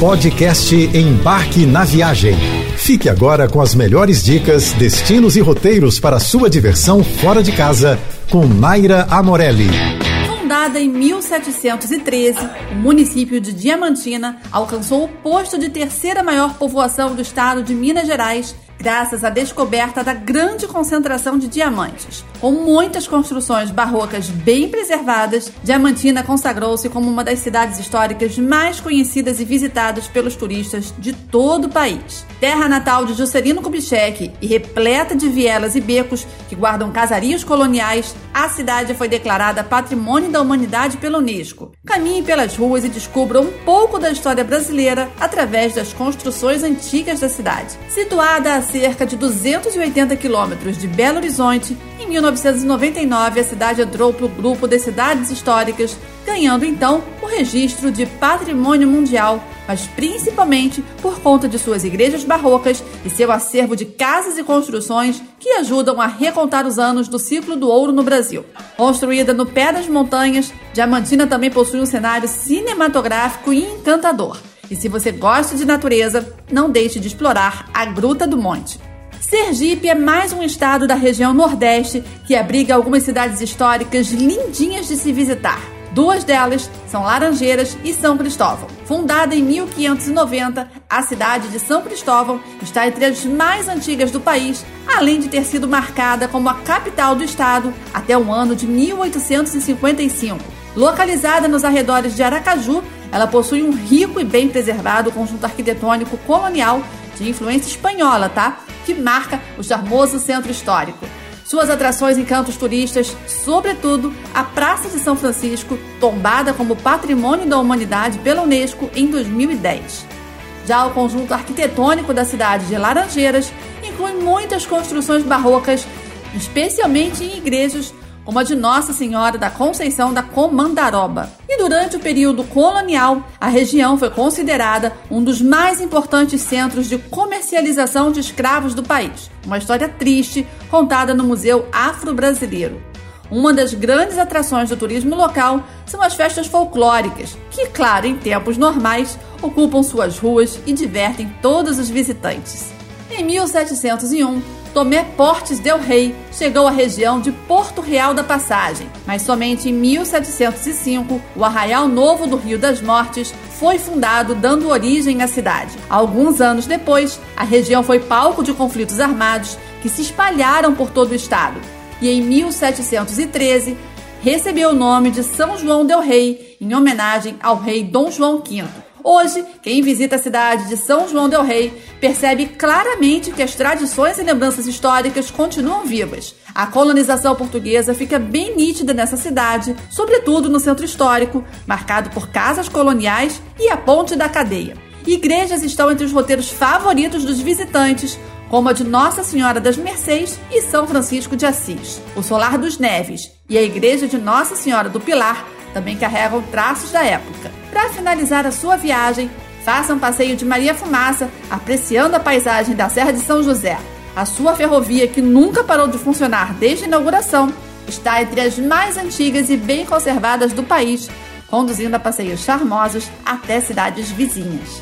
Podcast Embarque na Viagem. Fique agora com as melhores dicas, destinos e roteiros para sua diversão fora de casa com Naira Amorelli. Fundada em 1713, o município de Diamantina alcançou o posto de terceira maior povoação do estado de Minas Gerais graças à descoberta da grande concentração de diamantes. Com muitas construções barrocas bem preservadas, Diamantina consagrou-se como uma das cidades históricas mais conhecidas e visitadas pelos turistas de todo o país. Terra natal de Juscelino Kubitschek e repleta de vielas e becos que guardam casarios coloniais, a cidade foi declarada Patrimônio da Humanidade pela Unesco. Caminhe pelas ruas e descubra um pouco da história brasileira através das construções antigas da cidade. Situada a cerca de 280 quilômetros de Belo Horizonte, em 1999 a cidade entrou para o grupo das cidades históricas, ganhando então o registro de Patrimônio Mundial, mas principalmente por conta de suas igrejas barrocas e seu acervo de casas e construções que ajudam a recontar os anos do ciclo do ouro no Brasil. Construída no pé das montanhas, Diamantina também possui um cenário cinematográfico e encantador. E se você gosta de natureza, não deixe de explorar a Gruta do Monte. Sergipe é mais um estado da região Nordeste que abriga algumas cidades históricas lindinhas de se visitar. Duas delas são Laranjeiras e São Cristóvão. Fundada em 1590, a cidade de São Cristóvão está entre as mais antigas do país, além de ter sido marcada como a capital do estado até o ano de 1855. Localizada nos arredores de Aracaju, ela possui um rico e bem preservado conjunto arquitetônico colonial de influência espanhola, tá? Que marca o charmoso centro histórico. Suas atrações encantam turistas, sobretudo a Praça de São Francisco, tombada como Patrimônio da Humanidade pela Unesco em 2010. Já o conjunto arquitetônico da cidade de Laranjeiras inclui muitas construções barrocas, especialmente em igrejas como a de Nossa Senhora da Conceição da Comandaroba. E durante o período colonial, a região foi considerada um dos mais importantes centros de comercialização de escravos do país. Uma história triste contada no Museu Afro-Brasileiro. Uma das grandes atrações do turismo local são as festas folclóricas, que, claro, em tempos normais, ocupam suas ruas e divertem todos os visitantes. Em 1701, Tomé Portes del Rei chegou à região de Porto Real da Passagem, mas somente em 1705 o Arraial Novo do Rio das Mortes foi fundado, dando origem à cidade. Alguns anos depois, a região foi palco de conflitos armados que se espalharam por todo o estado. E em 1713 recebeu o nome de São João del Rei, em homenagem ao rei Dom João V. Hoje, quem visita a cidade de São João del Rei percebe claramente que as tradições e lembranças históricas continuam vivas. A colonização portuguesa fica bem nítida nessa cidade, sobretudo no centro histórico, marcado por casas coloniais e a Ponte da Cadeia. Igrejas estão entre os roteiros favoritos dos visitantes, como a de Nossa Senhora das Mercês e São Francisco de Assis. O Solar dos Neves e a Igreja de Nossa Senhora do Pilar também carregam traços da época. Para finalizar a sua viagem, faça um passeio de Maria Fumaça, apreciando a paisagem da Serra de São José. A sua ferrovia, que nunca parou de funcionar desde a inauguração, está entre as mais antigas e bem conservadas do país, conduzindo a passeios charmosos até cidades vizinhas.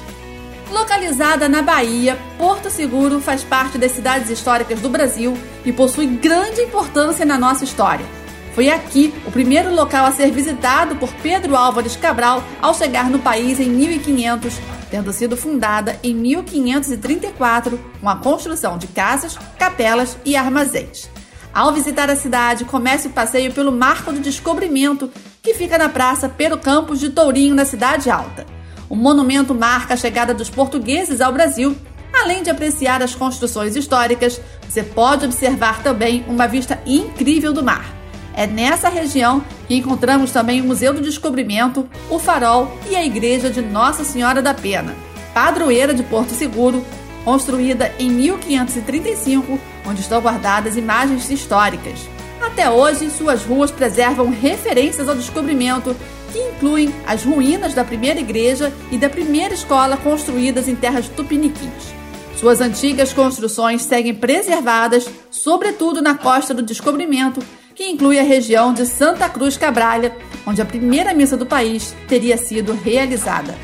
Localizada na Bahia, Porto Seguro faz parte das cidades históricas do Brasil e possui grande importância na nossa história. Foi aqui o primeiro local a ser visitado por Pedro Álvares Cabral ao chegar no país em 1500, tendo sido fundada em 1534 com a construção de casas, capelas e armazéns. Ao visitar a cidade, comece o passeio pelo Marco do Descobrimento, que fica na Praça Pero Campos de Tourinho, na Cidade Alta. O monumento marca a chegada dos portugueses ao Brasil. Além de apreciar as construções históricas, você pode observar também uma vista incrível do mar. É nessa região que encontramos também o Museu do Descobrimento, o Farol e a Igreja de Nossa Senhora da Pena, padroeira de Porto Seguro, construída em 1535, onde estão guardadas imagens históricas. Até hoje, suas ruas preservam referências ao descobrimento, que incluem as ruínas da primeira igreja e da primeira escola construídas em terras tupiniquins. Suas antigas construções seguem preservadas, sobretudo na costa do descobrimento, que inclui a região de Santa Cruz Cabralha, onde a primeira missa do país teria sido realizada.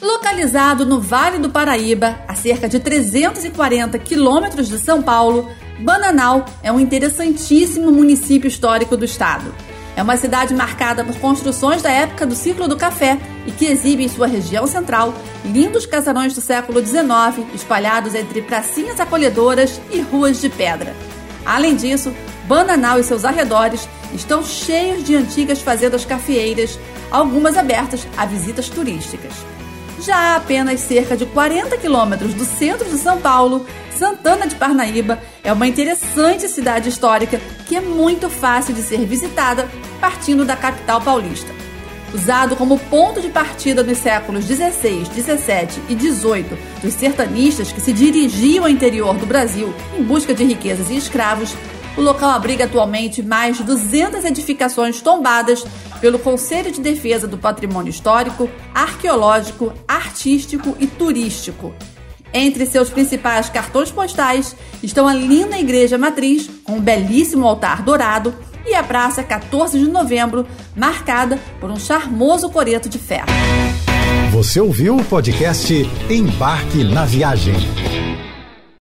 Localizado no Vale do Paraíba, a cerca de 340 quilômetros de São Paulo, Bananal é um interessantíssimo município histórico do estado. É uma cidade marcada por construções da época do ciclo do café e que exibe em sua região central lindos casarões do século XIX espalhados entre pracinhas acolhedoras e ruas de pedra. Além disso, Bananal e seus arredores estão cheios de antigas fazendas cafeeiras, algumas abertas a visitas turísticas. Já a apenas cerca de 40 quilômetros do centro de São Paulo, Santana de Parnaíba é uma interessante cidade histórica que é muito fácil de ser visitada partindo da capital paulista. Usado como ponto de partida nos séculos 16, 17 e 18 dos sertanistas que se dirigiam ao interior do Brasil em busca de riquezas e escravos, o local abriga atualmente mais de 200 edificações tombadas pelo Conselho de Defesa do Patrimônio Histórico, Arqueológico, Artístico e Turístico. Entre seus principais cartões postais estão a linda Igreja Matriz, com um belíssimo altar dourado, e a Praça 14 de Novembro, marcada por um charmoso coreto de ferro. Você ouviu o podcast Embarque na Viagem.